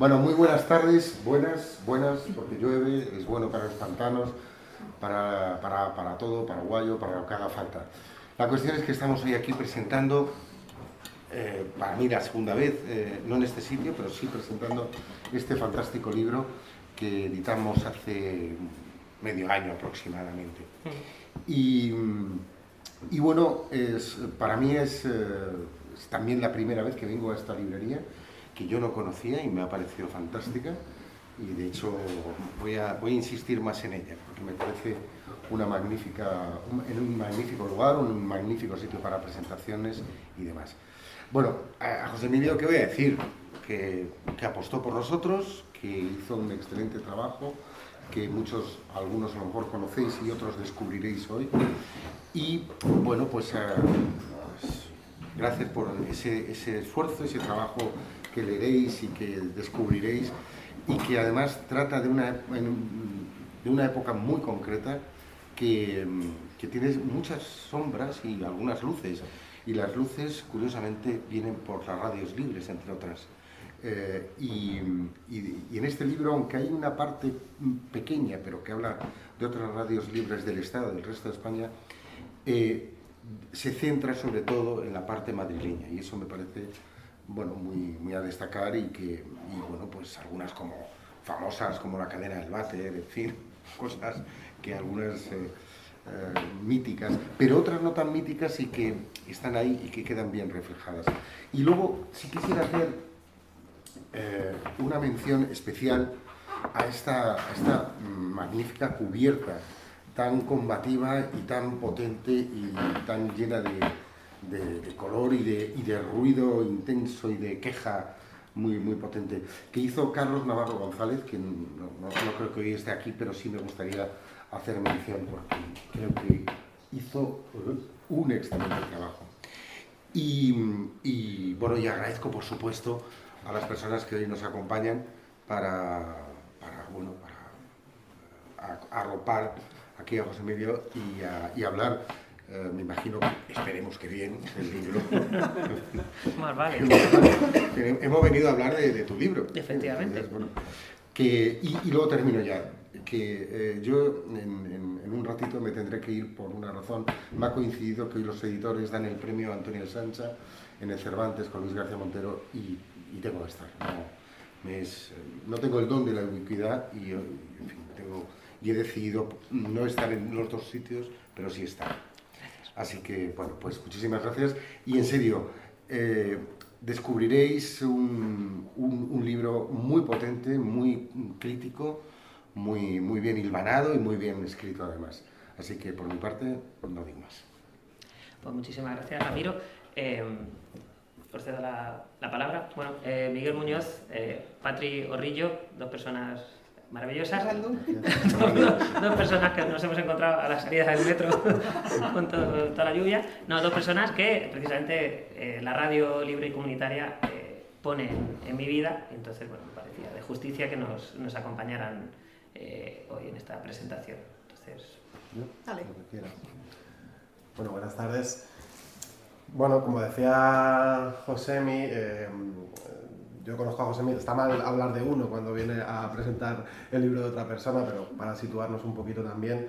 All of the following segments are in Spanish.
Bueno, muy buenas tardes, buenas, buenas, porque llueve, es bueno para los pantanos, para, para, para todo, para Guayo, para lo que haga falta. La cuestión es que estamos hoy aquí presentando, eh, para mí la segunda vez, eh, no en este sitio, pero sí presentando este fantástico libro que editamos hace medio año aproximadamente. Y, y bueno, es, para mí es, eh, es también la primera vez que vengo a esta librería que yo no conocía y me ha parecido fantástica y de hecho voy a, voy a insistir más en ella porque me parece una magnífica, un, en un magnífico lugar, un magnífico sitio para presentaciones y demás. Bueno, a José Emilio, ¿qué voy a decir? Que, apostó por nosotros, que hizo un excelente trabajo, que muchos, algunos a lo mejor conocéis y otros descubriréis hoy. Y bueno, pues, eh, pues gracias por ese, ese esfuerzo, ese trabajo que leeréis y que descubriréis y que además trata de una, de una época muy concreta que, que, tiene muchas sombras y algunas luces. Y las luces, curiosamente, vienen por las radios libres, entre otras. Eh, y, y, y, en este libro, aunque hay una parte pequeña, pero que habla de otras radios libres del Estado, del resto de España, eh, se centra sobre todo en la parte madrileña. Y eso me parece bueno, muy, muy a destacar y que, y bueno, pues algunas como famosas como la cadena del bate, en fin, cosas que algunas eh, eh, míticas, pero otras no tan míticas y que están ahí y que quedan bien reflejadas. Y luego, si quisiera hacer eh, una mención especial a esta, a esta magnífica cubierta tan combativa y tan potente y tan llena de, de, color y de, y de, ruido intenso y de queja muy, muy potente, que hizo Carlos Navarro González, que no, no, creo que hoy esté aquí, pero sí me gustaría hacer mención porque creo que hizo un excelente trabajo. Y, y bueno, y agradezco por supuesto a las personas que hoy nos acompañan para, para bueno, para arropar aquí a José Medio y, a, y hablar Uh, me imagino, esperemos que bien, el libro. Más vale. Hemos venido a hablar de, de tu libro. Efectivamente. Entonces, bueno, que, y, y, luego termino ya. Que eh, yo en, en, en, un ratito me tendré que ir por una razón. Me ha coincidido que hoy los editores dan el premio a Antonio Sancha en el Cervantes con Luis García Montero y, y tengo que estar. No, me es, no tengo el don de la ubicuidad y, en fin, tengo, y he decidido no estar en los dos sitios, pero sí estar. Así que, bueno, pues muchísimas gracias. Y en serio, eh, descubriréis un, un, libro muy potente, muy crítico, muy, muy bien hilvanado y muy bien escrito además. Así que por mi parte, no digo más. Pues muchísimas gracias, Ramiro. Eh, procedo la, la palabra. Bueno, eh, Miguel Muñoz, eh, Patri Orrillo, dos personas maravillosas. dos, dos, personas que nos hemos encontrado a la salida del metro con todo, toda la lluvia. No, dos personas que precisamente eh, la radio libre y comunitaria eh, pone en, mi vida. Entonces, bueno, me parecía de justicia que nos, nos acompañaran eh, hoy en esta presentación. Entonces, Dale. Bueno, buenas tardes. Bueno, como decía Josemi, eh, yo conozco a José Miguel, está mal hablar de uno cuando viene a presentar el libro de otra persona, pero para situarnos un poquito también,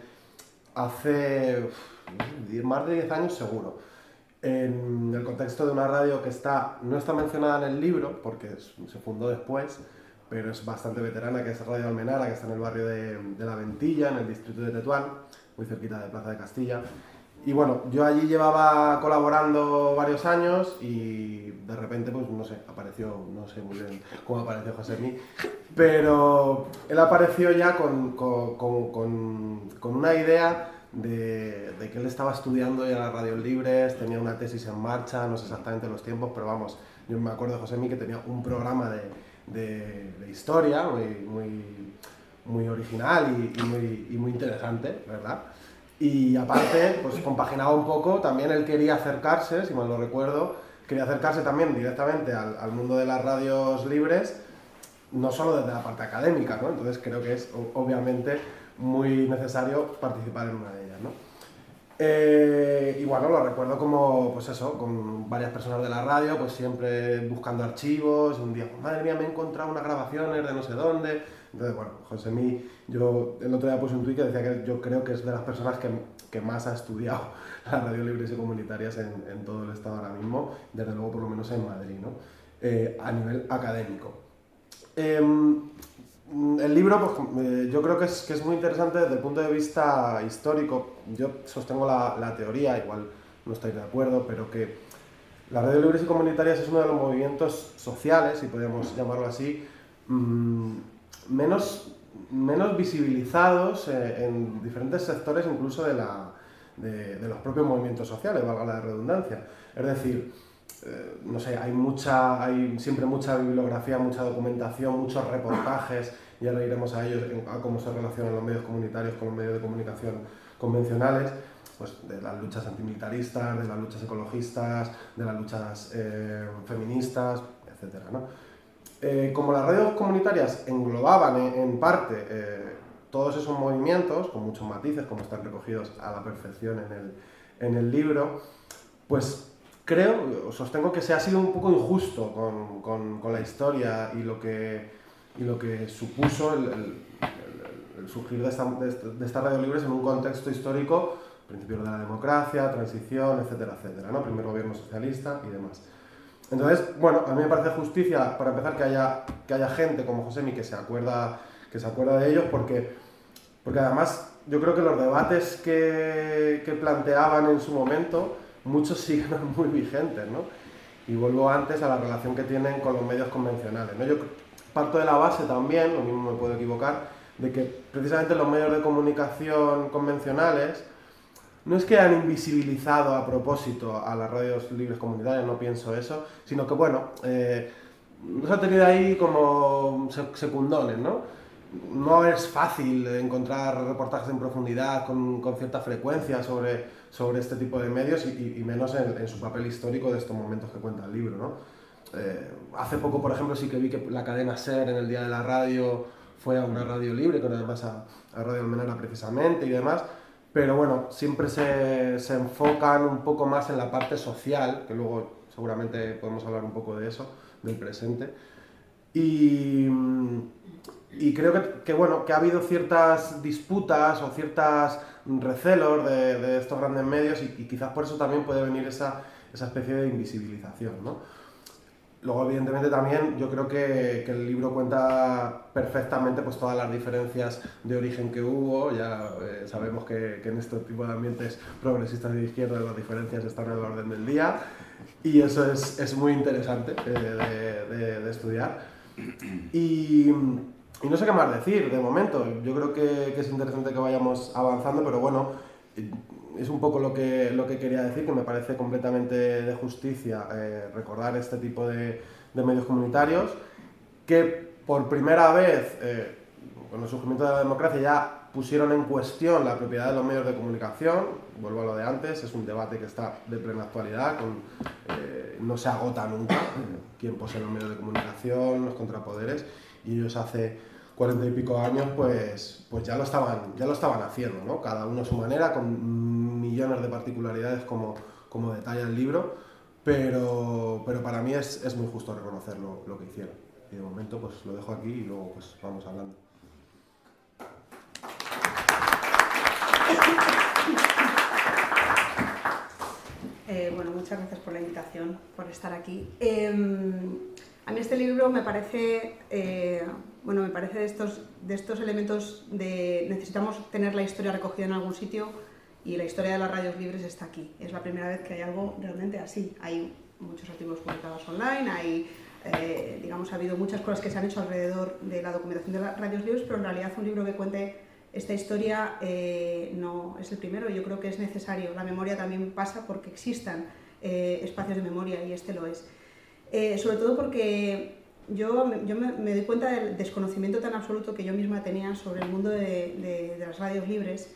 hace uf, más de 10 años seguro, en el contexto de una radio que está, no está mencionada en el libro, porque se fundó después, pero es bastante veterana, que es Radio Almenara, que está en el barrio de, de La Ventilla, en el distrito de Tetuán, muy cerquita de Plaza de Castilla. Y bueno, yo allí llevaba colaborando varios años y de repente, pues no sé, apareció, no sé muy bien cómo apareció José Mí, pero él apareció ya con, con, con, con una idea de, de, que él estaba estudiando ya las radios libres, tenía una tesis en marcha, no sé exactamente los tiempos, pero vamos, yo me acuerdo de José Mí que tenía un programa de, de, historia muy, muy, muy original y, muy, y muy interesante, ¿verdad? Y aparte, pues compaginaba un poco, también él quería acercarse, si mal lo recuerdo, quería acercarse también directamente al, al, mundo de las radios libres, no solo desde la parte académica, ¿no? Entonces creo que es obviamente muy necesario participar en una de ellas, ¿no? Eh, y bueno, lo recuerdo como, pues eso, con varias personas de la radio, pues siempre buscando archivos. Un día, madre mía, me he encontrado unas grabaciones de no sé dónde. Entonces, bueno, José Mí, yo el otro día puse un tweet que decía que yo creo que es de las personas que, que más ha estudiado las radios libres y comunitarias en, todo el estado ahora mismo, desde luego por lo menos en Madrid, ¿no? Eh, a nivel académico. Eh, el libro, pues, eh, yo creo que es, que es, muy interesante desde el punto de vista histórico. Yo sostengo la, la, teoría, igual no estoy de acuerdo, pero que las radios libres y comunitarias es uno de los movimientos sociales, si podemos llamarlo así, mmm, menos, menos visibilizados eh, en diferentes sectores, incluso de, la, de, de, los propios movimientos sociales, valga la redundancia. Es decir, eh, no sé, hay, mucha, hay siempre mucha bibliografía, mucha documentación, muchos reportajes, y ahora iremos a ellos, a cómo se relacionan los medios comunitarios con los medios de comunicación convencionales, pues de las luchas antimilitaristas, de las luchas ecologistas, de las luchas eh, feministas, etc. ¿no? Eh, como las radios comunitarias englobaban en, parte eh, todos esos movimientos, con muchos matices, como están recogidos a la perfección en el, en el libro, pues creo, sostengo que se ha sido un poco injusto con, con, la historia y lo que, y lo que supuso el, surgir de, esta, de, estas radios libres en un contexto histórico, principios de la democracia, transición, etcétera, etcétera, ¿no? primer gobierno socialista y demás. Entonces, bueno, a mí me parece justicia, para empezar, que haya, que haya gente como Josemi que se acuerda, que se acuerda de ellos, porque, porque además yo creo que los debates que, que planteaban en su momento, muchos siguen muy vigentes, ¿no? Y vuelvo antes a la relación que tienen con los medios convencionales, ¿no? Yo parto de la base también, lo mismo me puedo equivocar, de que precisamente los medios de comunicación convencionales no es que han invisibilizado a propósito a las radios libres comunitarias, no pienso eso, sino que, bueno, eh, nos ha tenido ahí como secundones, ¿no? No es fácil encontrar reportajes en profundidad con, con cierta frecuencia sobre, sobre este tipo de medios y, menos en, en, su papel histórico de estos momentos que cuenta el libro, ¿no? Eh, hace poco, por ejemplo, sí que vi que la cadena SER en el Día de la Radio fue a una radio libre, con además a, a Radio Almenara precisamente y demás, pero bueno, siempre se, se, enfocan un poco más en la parte social, que luego seguramente podemos hablar un poco de eso, del presente. Y, y creo que, que, bueno, que ha habido ciertas disputas o ciertos recelos de, de estos grandes medios y, y, quizás por eso también puede venir esa, esa especie de invisibilización, ¿no? Luego, evidentemente, también yo creo que, que, el libro cuenta perfectamente pues, todas las diferencias de origen que hubo. Ya eh, sabemos que, que, en este tipo de ambientes progresistas de izquierda las diferencias están en el orden del día y eso es, es muy interesante eh, de, estudiar. Y, y, no sé qué más decir de momento. Yo creo que es interesante que vayamos avanzando, pero bueno, es un poco lo que, lo que quería decir, que me parece completamente de justicia eh, recordar este tipo de, de, medios comunitarios que por primera vez, eh, con el surgimiento de la democracia, ya pusieron en cuestión la propiedad de los medios de comunicación. Vuelvo a lo de antes, es un debate que está de plena actualidad, con, eh, no se agota nunca quién posee los medios de comunicación, los contrapoderes, y ellos hace cuarenta y pico años, pues, pues ya, lo estaban, ya lo estaban haciendo, ¿no? cada uno a su manera, con de particularidades como, como detalla el libro, pero, pero para mí es, es muy justo reconocer lo, lo, que hicieron. Y de momento pues lo dejo aquí y luego pues vamos hablando. Eh, bueno, muchas gracias por la invitación, por estar aquí. Eh, a mí este libro me parece eh, bueno, me parece de estos, de estos elementos de necesitamos tener la historia recogida en algún sitio y la historia de las radios libres está aquí. Es la primera vez que hay algo realmente así. Hay muchos artículos publicados online, hay, eh, digamos, ha habido muchas cosas que se han hecho alrededor de la documentación de las radios libres, pero en realidad un libro que cuente esta historia eh, no es el primero. Yo creo que es necesario. La memoria también pasa porque existan eh, espacios de memoria y este lo es. Eh, sobre todo porque yo, yo me, me, doy cuenta del desconocimiento tan absoluto que yo misma tenía sobre el mundo de, de, de las radios libres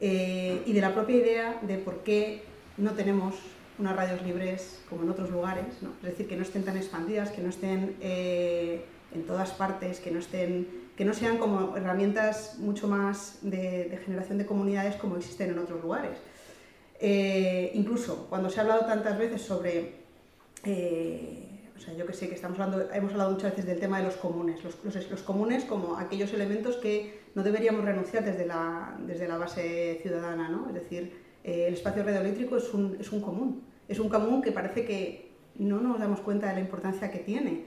eh, y de la propia idea de por qué no tenemos unas radios libres como en otros lugares, es decir, que no estén tan expandidas, que no estén eh, en todas partes, que no, estén, que no sean como herramientas mucho más de, de, generación de comunidades como existen en otros lugares. Eh, incluso cuando se ha hablado tantas veces sobre, eh, o sea, yo que sé, que estamos hablando, hemos hablado muchas veces del tema de los comunes, los, los, comunes como aquellos elementos que no deberíamos renunciar desde la, desde la base ciudadana, ¿no? Es decir, eh, el espacio radioeléctrico es un, es un común, es un común que parece que no nos damos cuenta de la importancia que tiene,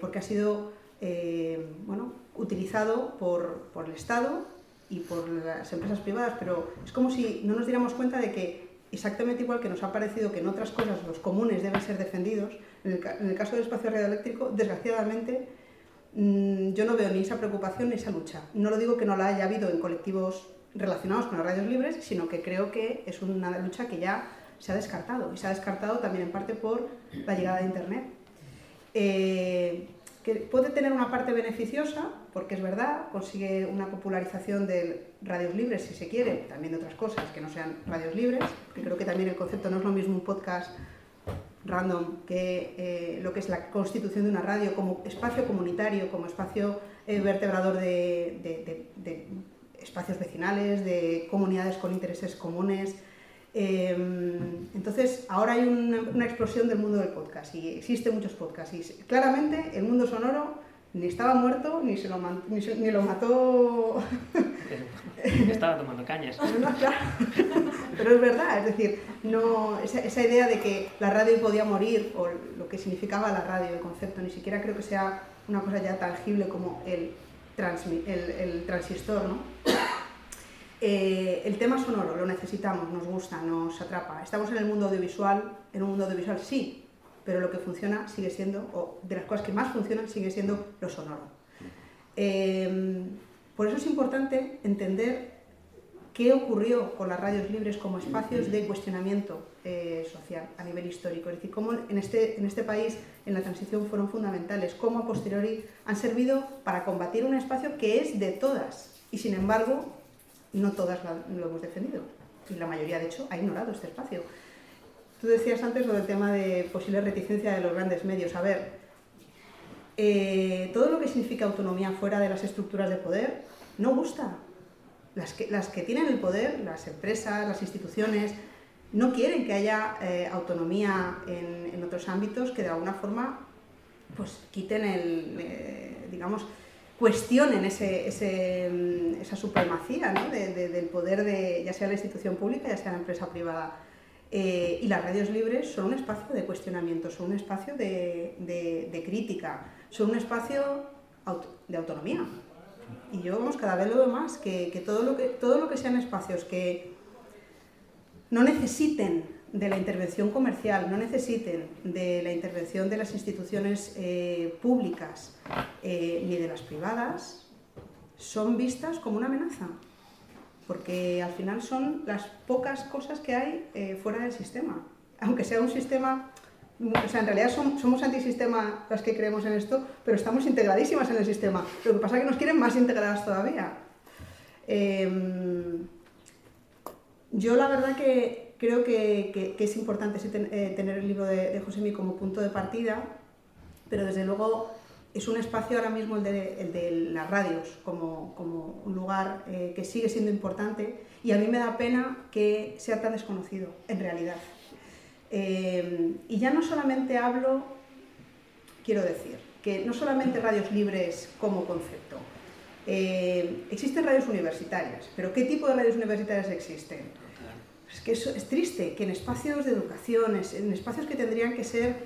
porque ha sido bueno, utilizado por, por el Estado y por las empresas privadas, pero es como si no nos diéramos cuenta de que exactamente igual que nos ha parecido que en otras cosas los comunes deben ser defendidos, en el, caso del espacio radioeléctrico, desgraciadamente, mm, yo no veo ni esa preocupación ni esa lucha. No lo digo que no la haya habido en colectivos relacionados con las radios libres, sino que creo que es una lucha que ya se ha descartado, y se ha descartado también en parte por la llegada de Internet. Eh, que puede tener una parte beneficiosa, porque es verdad, consigue una popularización de radios libres, si se quiere, también de otras cosas que no sean radios libres, que creo que también el concepto no es lo mismo un podcast random que eh, lo que es la constitución de una radio como espacio comunitario, como espacio eh, vertebrador de, de espacios vecinales, de comunidades con intereses comunes, Em, entonces, ahora hay una, explosión del mundo del podcast y existen muchos podcasts. Y claramente el mundo sonoro ni estaba muerto ni, se lo, ni, lo mató. estaba tomando cañas. Pero es verdad, es decir, no, esa, idea de que la radio podía morir o lo que significaba la radio, el concepto, ni siquiera creo que sea una cosa ya tangible como el, el, el transistor, ¿no? Eh, el tema sonoro lo necesitamos, nos gusta, nos atrapa. Estamos en el mundo audiovisual, en un mundo audiovisual sí, pero lo que funciona sigue siendo, o de las cosas que más funcionan, sigue siendo lo sonoro. Eh, por eso es importante entender qué ocurrió con las radios libres como espacios de cuestionamiento eh, social a nivel histórico. Es decir, cómo en este, en este país en la transición fueron fundamentales, cómo a posteriori han servido para combatir un espacio que es de todas y sin embargo no todas lo hemos defendido. Y la mayoría, de hecho, ha ignorado este espacio. Tú decías antes lo del tema de posible reticencia de los grandes medios. A ver, eh, todo lo que significa autonomía fuera de las estructuras de poder no gusta. Las que, las que tienen el poder, las empresas, las instituciones, no quieren que haya eh, autonomía en, en, otros ámbitos que de alguna forma pues quiten el, eh, digamos, cuestionen ese, mm, esa supremacía del poder de ya sea la institución pública, ya sea la empresa privada. Eh, y las radios libres son un espacio de cuestionamiento, son un espacio de, crítica, son un espacio de autonomía. Y yo vamos, cada vez lo veo más, que, todo, lo que todo lo que sean espacios que no necesiten de la intervención comercial, no necesiten de la intervención de las instituciones eh, públicas eh, ni de las privadas, son vistas como una amenaza, porque al final son las pocas cosas que hay eh, fuera del sistema. Aunque sea un sistema, o sea, en realidad somos antisistema las que creemos en esto, pero estamos integradísimas en el sistema. Lo que pasa es que nos quieren más integradas todavía. Em, yo la verdad que creo que, es importante eh, tener el libro de, de Josemi como punto de partida, pero desde luego es un espacio ahora mismo el de, las radios como, un lugar eh, que sigue siendo importante y a mí me da pena que sea tan desconocido en realidad. Eh, y ya no solamente hablo, quiero decir, que no solamente radios libres como concepto, existen radios universitarias, pero ¿qué tipo de radios universitarias existen? Es que eso es triste que en espacios de educación, en espacios que tendrían que ser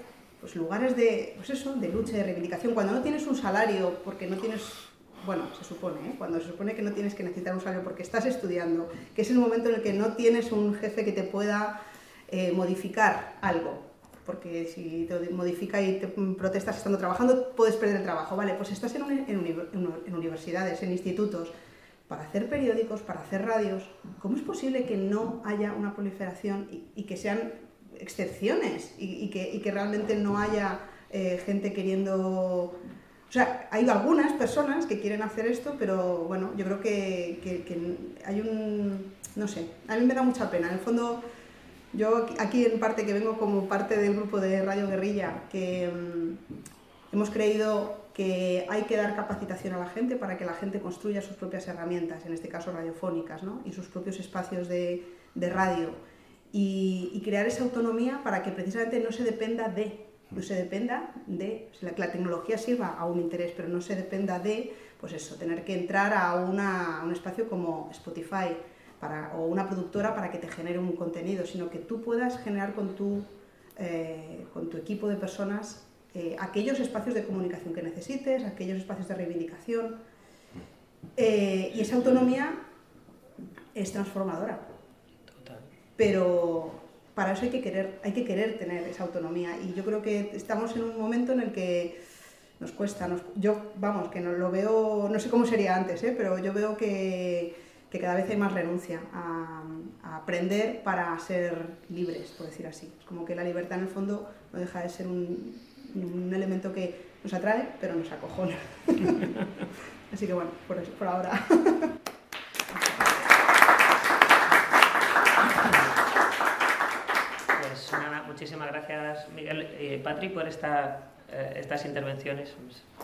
pues, lugares de, pues eso, de lucha, de reivindicación, cuando no tienes un salario, porque no tienes, bueno, se supone, ¿eh? cuando se supone que no tienes que necesitar un salario porque estás estudiando, que es el momento en el que no tienes un jefe que te pueda eh, modificar algo, porque si te modifica y te protestas estando trabajando, puedes perder el trabajo, ¿vale? Pues estás en, en universidades, en institutos, para hacer periódicos, para hacer radios, ¿cómo es posible que no haya una proliferación y, que sean excepciones y, que, realmente no haya eh, gente queriendo... O sea, hay algunas personas que quieren hacer esto, pero bueno, yo creo que, hay un... No sé, a mí me da mucha pena. En el fondo, yo aquí en parte que vengo como parte del grupo de Radio Guerrilla, que mm, hemos creído que hay que dar capacitación a la gente para que la gente construya sus propias herramientas, en este caso radiofónicas, ¿no? y sus propios espacios de, de radio. Y, y, crear esa autonomía para que precisamente no se dependa de, no se dependa de, que la tecnología sirva a un interés, pero no se dependa de, pues eso, tener que entrar a, una, a un espacio como Spotify para, o una productora para que te genere un contenido, sino que tú puedas generar con tu, eh, con tu equipo de personas eh, aquellos espacios de comunicación que necesites, aquellos espacios de reivindicación. Eh, y esa autonomía es transformadora. Pero para eso hay que, querer, hay que querer tener esa autonomía. Y yo creo que estamos en un momento en el que nos cuesta. yo, vamos, que no lo veo, no sé cómo sería antes, ¿eh? pero yo veo que, que, cada vez hay más renuncia a, aprender para ser libres, por decir así. Es como que la libertad en el fondo no deja de ser un, elemento que nos atrae, pero nos acojona. Así que bueno, por, eso, por ahora. Pues nada, muchísimas gracias Miguel y Patrick por esta, eh, estas intervenciones.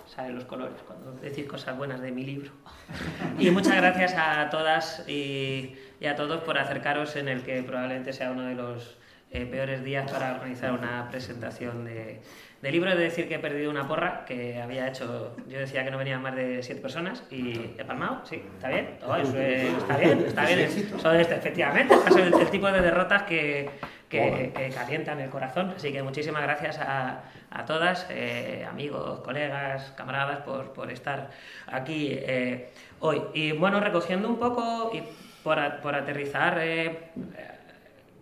Saben los colores cuando decís cosas buenas de mi libro. Y muchas gracias a todas y, y a todos por acercaros en el que probablemente sea uno de los eh, peores días para organizar una presentación de, de libro. He de decir que he perdido una porra que había hecho, yo decía que no venían más de siete personas y he palmado, sí, está bien, oh, está bien, está bien. Son este, efectivamente, son el, tipo de derrotas que, que, que, calientan el corazón. Así que muchísimas gracias a, a todas, eh, amigos, colegas, camaradas, por, por estar aquí eh, hoy. Y bueno, recogiendo un poco y por, por aterrizar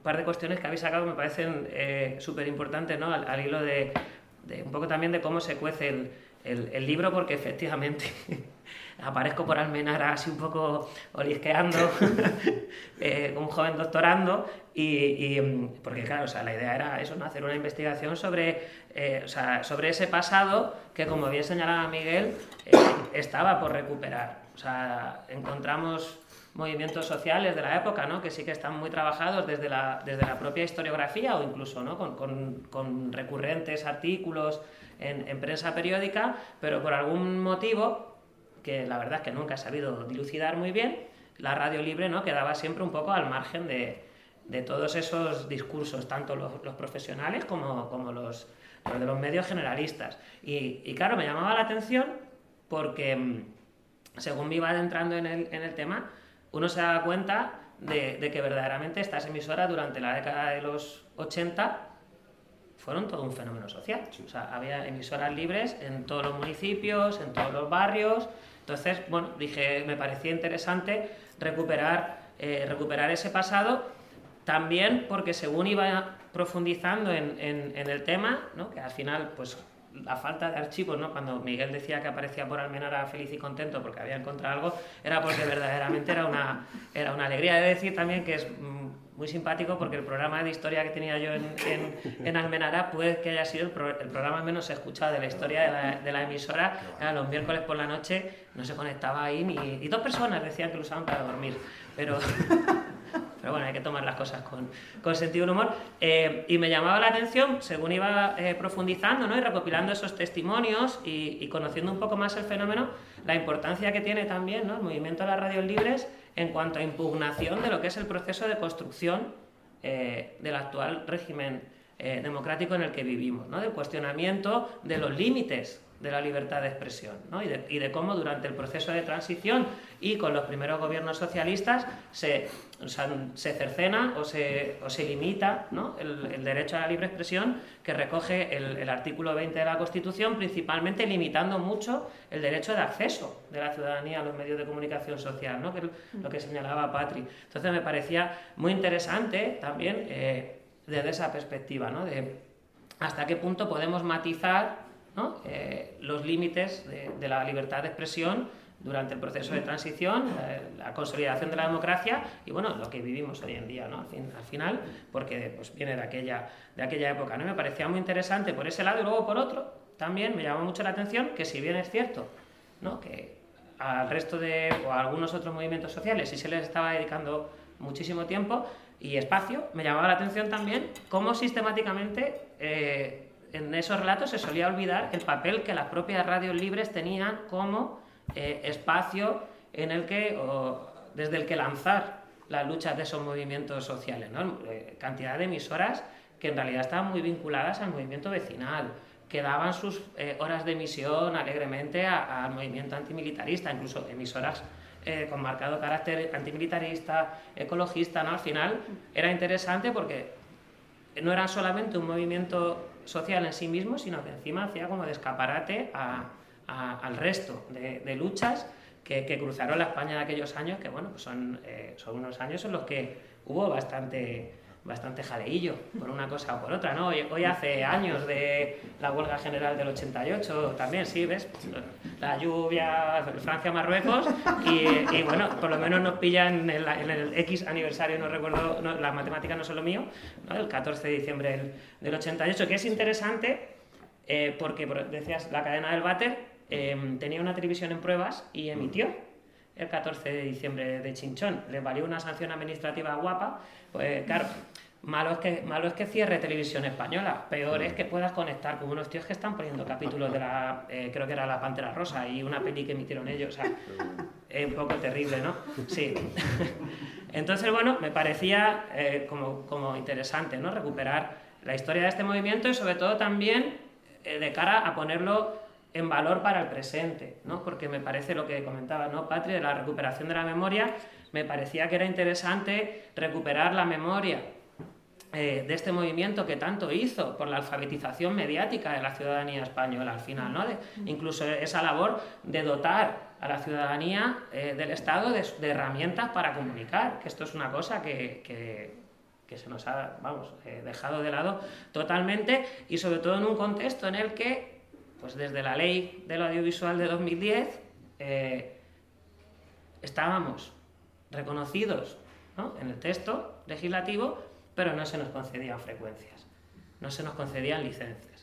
par de cuestiones que habéis sacado me parecen eh, súper importantes, ¿no? Al, hilo de, un poco también de cómo se cuece el, el, libro, porque efectivamente aparezco por Almenara así un poco olisqueando, eh, un joven doctorando, y, porque claro, o sea, la idea era eso, ¿no? hacer una investigación sobre, eh, o sea, sobre ese pasado que, como bien señalaba Miguel, estaba por recuperar. O sea, encontramos movimientos sociales de la época, ¿no? que sí que están muy trabajados desde la, desde la propia historiografía o incluso ¿no? con, con, con recurrentes artículos en, en, prensa periódica, pero por algún motivo, que la verdad es que nunca he sabido dilucidar muy bien, la radio libre ¿no? quedaba siempre un poco al margen de, de todos esos discursos, tanto los, los profesionales como, como los, los, de los medios generalistas. Y, y claro, me llamaba la atención porque mm, según me iba adentrando en el, en el tema, uno se da cuenta de, que verdaderamente estas emisoras durante la década de los 80 fueron todo un fenómeno social. O sea, había emisoras libres en todos los municipios, en todos los barrios. Entonces, bueno, dije, me parecía interesante recuperar, eh, recuperar ese pasado, también porque según iba profundizando en, en, el tema, ¿no? que al final, pues la falta de archivos, ¿no? Cuando Miguel decía que aparecía por Almenara feliz y contento porque había encontrado algo, era porque verdaderamente era una, era una alegría. de decir también que es muy simpático porque el programa de historia que tenía yo en, en, Almenara puede que haya sido el, el, programa menos escuchado de la historia de la, de la emisora. Era los miércoles por la noche no se conectaba ahí ni... Y dos personas decían que lo usaban para dormir. Pero... Pero bueno, hay que tomar las cosas con, con sentido de humor. Eh, y me llamaba la atención, según iba eh, profundizando ¿no? y recopilando esos testimonios y, conociendo un poco más el fenómeno, la importancia que tiene también ¿no? el movimiento de las radios libres en cuanto a impugnación de lo que es el proceso de construcción eh, del actual régimen democrático en el que vivimos, ¿no? del cuestionamiento de los límites de la libertad de expresión ¿no? y, de, cómo durante el proceso de transición y con los primeros gobiernos socialistas se, se cercena o se, o se limita ¿no? el, derecho a la libre expresión que recoge el, artículo 20 de la Constitución, principalmente limitando mucho el derecho de acceso de la ciudadanía a los medios de comunicación social, ¿no? que lo que señalaba Patri. Entonces me parecía muy interesante también eh, desde esa perspectiva, ¿no? de hasta qué punto podemos matizar ¿no? eh, los límites de, la libertad de expresión durante el proceso de transición, eh, la consolidación de la democracia y bueno, lo que vivimos hoy en día, ¿no? al, fin, al final, porque pues, viene de aquella, de aquella época. ¿no? Me parecía muy interesante por ese lado y luego por otro, también me llamó mucho la atención que si bien es cierto ¿no? que al resto de, o a algunos otros movimientos sociales sí se les estaba dedicando muchísimo tiempo y espacio, me llamaba la atención también cómo sistemáticamente eh, en esos relatos se solía olvidar el papel que las propias radios libres tenían como eh, espacio en el que, desde el que lanzar las luchas de esos movimientos sociales. ¿no? Eh, cantidad de emisoras que en realidad estaban muy vinculadas al movimiento vecinal, que daban sus eh, horas de emisión alegremente al movimiento antimilitarista, incluso emisoras con marcado carácter antimilitarista, ecologista, ¿no? Al final era interesante porque no era solamente un movimiento social en sí mismo, sino que encima hacía como de escaparate al resto de, luchas que, cruzaron la España de aquellos años, que bueno, pues son, eh, son unos años en los que hubo bastante bastante jaleillo por una cosa o por otra, ¿no? Hoy, hace años de la huelga general del 88 también, sí, ¿ves? La lluvia, Francia-Marruecos y, bueno, por lo menos nos pillan en, el X aniversario, no recuerdo, las matemáticas no son lo mío, el 14 de diciembre del, 88, que es interesante eh, porque, decías, la cadena del váter em, tenía una televisión en pruebas y emitió el 14 de diciembre de Chinchón. Le valió una sanción administrativa guapa, pues claro, Malo es, que, malo es que cierre televisión española, peor es que puedas conectar con unos tíos que están poniendo capítulos de la, eh, creo que era La Pantera Rosa y una peli que emitieron ellos, o sea, es un poco terrible, ¿no? Sí. Entonces, bueno, me parecía eh, como, como, interesante, ¿no? Recuperar la historia de este movimiento y sobre todo también eh, de cara a ponerlo en valor para el presente, ¿no? Porque me parece lo que comentaba, ¿no, Patri, de la recuperación de la memoria, me parecía que era interesante recuperar la memoria eh, de este movimiento que tanto hizo por la alfabetización mediática de la ciudadanía española al final, ¿no? incluso esa labor de dotar a la ciudadanía eh, del Estado de, herramientas para comunicar, que esto es una cosa que, se nos ha vamos, eh, dejado de lado totalmente y sobre todo en un contexto en el que, pues desde la ley del audiovisual de 2010, estábamos reconocidos en el texto legislativo pero no se nos concedían frecuencias, no se nos concedían licencias.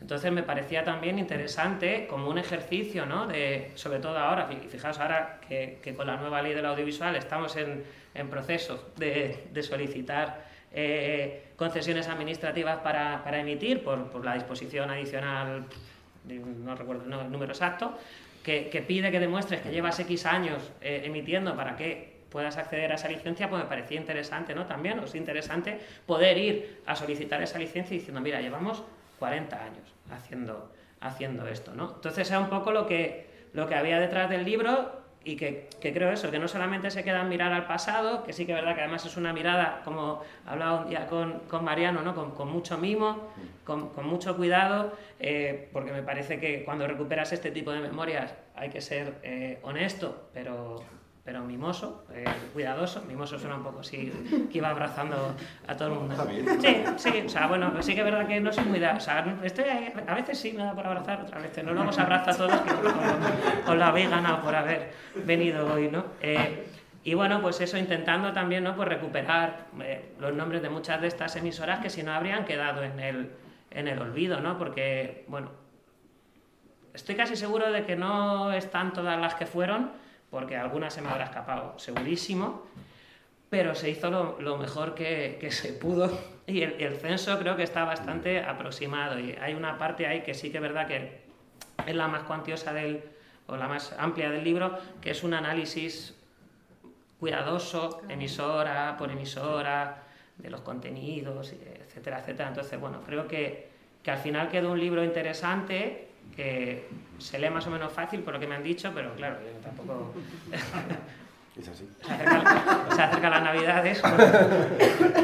Entonces me parecía también interesante como un ejercicio, ¿no? de, sobre todo ahora, fijaos ahora que, con la nueva ley del audiovisual estamos en, en proceso de, solicitar eh, concesiones administrativas para, emitir por, la disposición adicional, no recuerdo el número exacto, que, que, pide que demuestres que llevas X años eh, emitiendo para que puedas acceder a esa licencia, pues me parecía interesante, ¿no? También es interesante poder ir a solicitar esa licencia diciendo, mira, llevamos 40 años haciendo, haciendo esto, ¿no? Entonces era un poco lo que, lo que había detrás del libro y que, que, creo eso, que no solamente se queda en mirar al pasado, que sí que es verdad que además es una mirada, como hablaba un día con, con Mariano, ¿no? con, con mucho mimo, con, con mucho cuidado, eh, porque me parece que cuando recuperas este tipo de memorias hay que ser eh, honesto, pero, pero mimoso, eh, cuidadoso. Mimoso suena un poco así, que iba abrazando a todo el mundo. Sí, sí, o sea, bueno, sí que es verdad que no soy muy da, o sea, estoy, a veces sí me da por abrazar, otras veces no. Luego os abrazo a todos, que os lo habéis ganado por haber venido hoy, ¿no? Eh, y bueno, pues eso, intentando también, ¿no? Pues recuperar eh, los nombres de muchas de estas emisoras que si no habrían quedado en el, en el olvido, ¿no? Porque, bueno, estoy casi seguro de que no están todas las que fueron, porque alguna se me habrá escapado, segurísimo, pero se hizo lo, mejor que, se pudo. Y el, censo creo que está bastante aproximado. Y hay una parte ahí que sí que es verdad que es la más cuantiosa del, o la más amplia del libro, que es un análisis cuidadoso, emisora por emisora, de los contenidos, etcétera, etcétera. Entonces, bueno, creo que, que al final quedó un libro interesante que se lee más o menos fácil por lo que me han dicho, pero claro, yo tampoco... Es así. Se acercan se acerca las navidades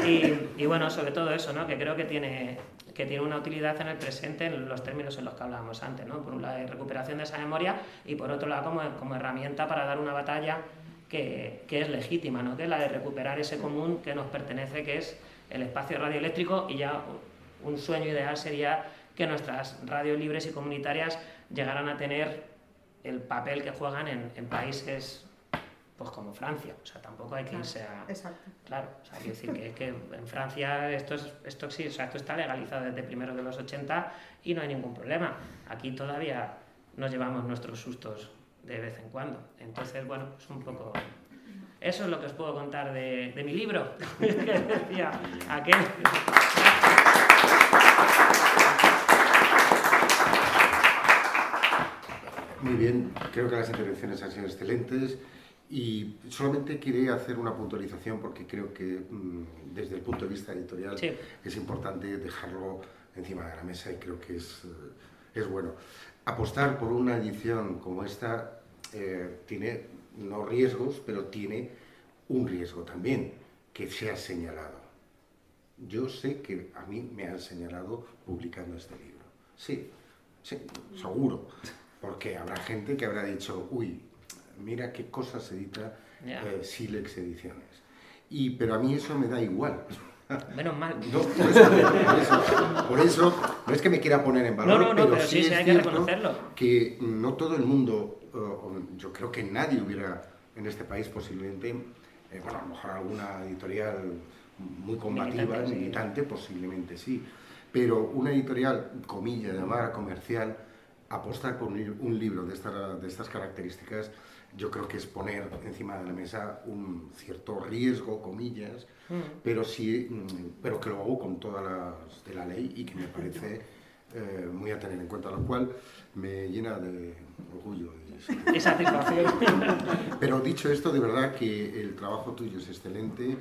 y, y, bueno, sobre todo eso, ¿no? que creo que tiene, que tiene una utilidad en el presente en los términos en los que hablábamos antes, ¿no? por un lado, recuperación de esa memoria y por otro lado, como, como herramienta para dar una batalla que, que, es legítima, ¿no? que es la de recuperar ese común que nos pertenece, que es el espacio radioeléctrico y ya un sueño ideal sería que nuestras radios libres y comunitarias llegaran a tener el papel que juegan en, países pues como Francia, o sea, tampoco hay que irse a... Exacto. Claro, o sea, hay que decir que, que en Francia esto, es, esto, sí, o sea, esto está legalizado desde primero de los 80 y no hay ningún problema. Aquí todavía nos llevamos nuestros sustos de vez en cuando. Entonces, bueno, es un poco... Eso es lo que os puedo contar de, de mi libro, que decía aquel... Muy bien, creo que las intervenciones han sido excelentes y solamente quería hacer una puntualización porque creo que mm, desde el punto de vista editorial es importante dejarlo encima de la mesa y creo que es, eh, es bueno. Apostar por una edición como esta eh, tiene no riesgos, pero tiene un riesgo también, que se ha señalado. Yo sé que a mí me han señalado publicando este libro. Sí, sí, seguro. Porque habrá gente que habrá dicho, uy, mira qué cosas edita eh, Silex Ediciones. Y, pero a mí eso me da igual. Menos mal. No, por, eso, no es que me quiera poner en valor, no, no, pero, sí, hay que reconocerlo. Que no todo el mundo, yo creo que nadie hubiera en este país posiblemente, eh, bueno, a lo mejor alguna editorial muy combativa, militante, posiblemente sí, pero una editorial, comilla, llamada comercial, apostar por un libro de, de estas características, yo creo que es poner encima de la mesa un cierto riesgo, comillas, mm. pero sí, mm, pero que lo hago con todas las de la ley y que me parece eh, muy a tener en cuenta, lo cual me llena de orgullo. Y satisfacción. Pero dicho esto, de verdad que el trabajo tuyo es excelente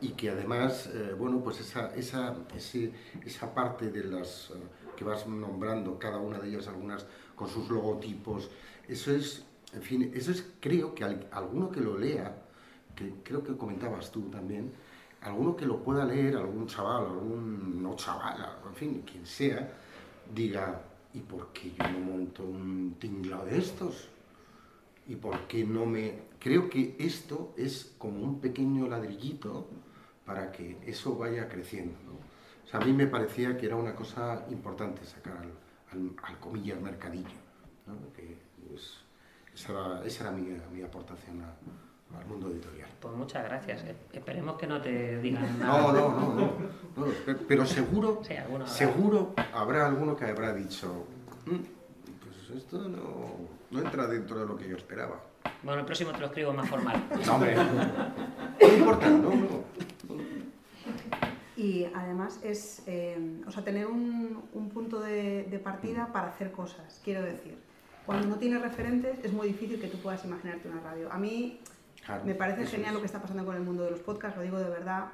y que además, eh, bueno, pues esa, esa, esa parte de las... Que vas nombrando, cada una de ellas, algunas con sus logotipos. Eso es, en fin, eso es, creo que alguno que lo lea, que creo que comentabas tú también, alguno que lo pueda leer, algún chaval, algún no chaval, en fin, quien sea, diga, ¿y por qué yo no monto un tinglado de estos? ¿Y por qué no me...? Creo que esto es como un pequeño ladrillito para que eso vaya creciendo. O sea, a mí me parecía que era una cosa importante sacar al, al, comillas mercadillo, ¿no? que, pues, esa, era, mi, mi aportación al mundo editorial. Pues muchas gracias. Eh. Esperemos que no te digan nada. No, no, no, no. pero seguro, seguro habrá alguno que habrá dicho, mm, pues esto no, no entra dentro de lo que yo esperaba. Bueno, el próximo te lo escribo más formal. No, hombre. No importa, no, no y además es, eh, o sea, tener un, un punto de, de, partida para hacer cosas, quiero decir. Cuando no tienes referentes es muy difícil que tú puedas imaginarte una radio. A mí me parece genial lo que está pasando con el mundo de los podcasts, lo digo de verdad,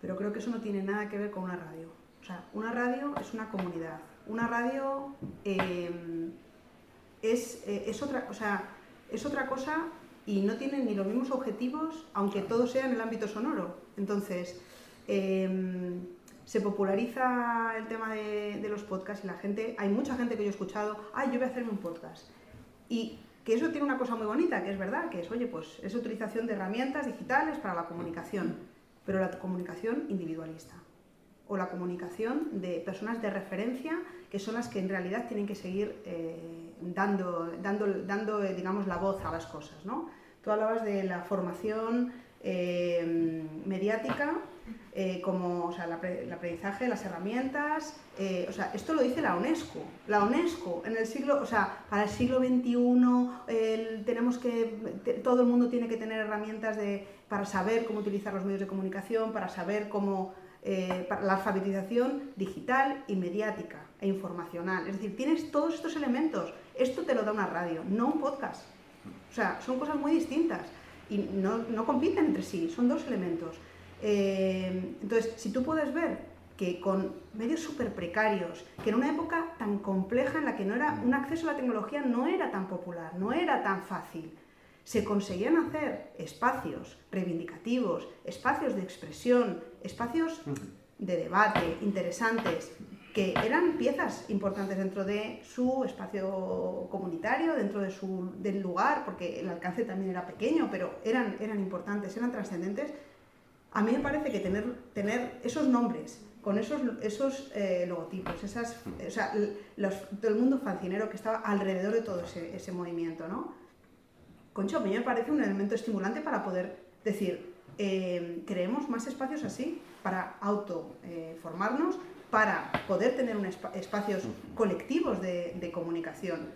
pero creo que eso no tiene nada que ver con una radio. O sea, una radio es una comunidad. Una radio eh, es, eh, es, otra, o sea, es otra cosa y no tiene ni los mismos objetivos, aunque todo sea en el ámbito sonoro. Entonces, Em, se populariza el tema de, los podcasts y la gente, hay mucha gente que yo he escuchado, ay, yo voy a hacerme un podcast. Y que eso tiene una cosa muy bonita, que es verdad, que es, oye, pues es utilización de herramientas digitales para la comunicación, pero la comunicación individualista o la comunicación de personas de referencia que son las que en realidad tienen que seguir eh, dando, dando, dando eh, digamos, la voz a las cosas. ¿no? Tú hablabas de la formación eh, mediática eh, como o sea, el aprendizaje, las herramientas, eh, o sea, esto lo dice la UNESCO. La UNESCO en el siglo, o sea, para el siglo XXI tenemos que, todo el mundo tiene que tener herramientas de, para saber cómo utilizar los medios de comunicación, para saber cómo, para la alfabetización digital y mediática e informacional. Es decir, tienes todos estos elementos. Esto te lo da una radio, no un podcast. O sea, son cosas muy distintas y no, no compiten entre sí, son dos elementos. Eh, entonces, si tú puedes ver que con medios súper precarios, que en una época tan compleja en la que no era, un acceso a la tecnología no era tan popular, no era tan fácil, se conseguían hacer espacios reivindicativos, espacios de expresión, espacios de debate interesantes, que eran piezas importantes dentro de su espacio comunitario, dentro de su, del lugar, porque el alcance también era pequeño, pero eran, eran importantes, eran trascendentes a mí me parece que tener, tener esos nombres, con esos, esos eh, logotipos, esas, o sea, los, todo el mundo fancinero que estaba alrededor de todo ese, ese movimiento, ¿no? Concho, a mí me parece un elemento estimulante para poder decir, eh, creemos más espacios así, para autoformarnos, eh, para poder tener un espacios colectivos de, de comunicación.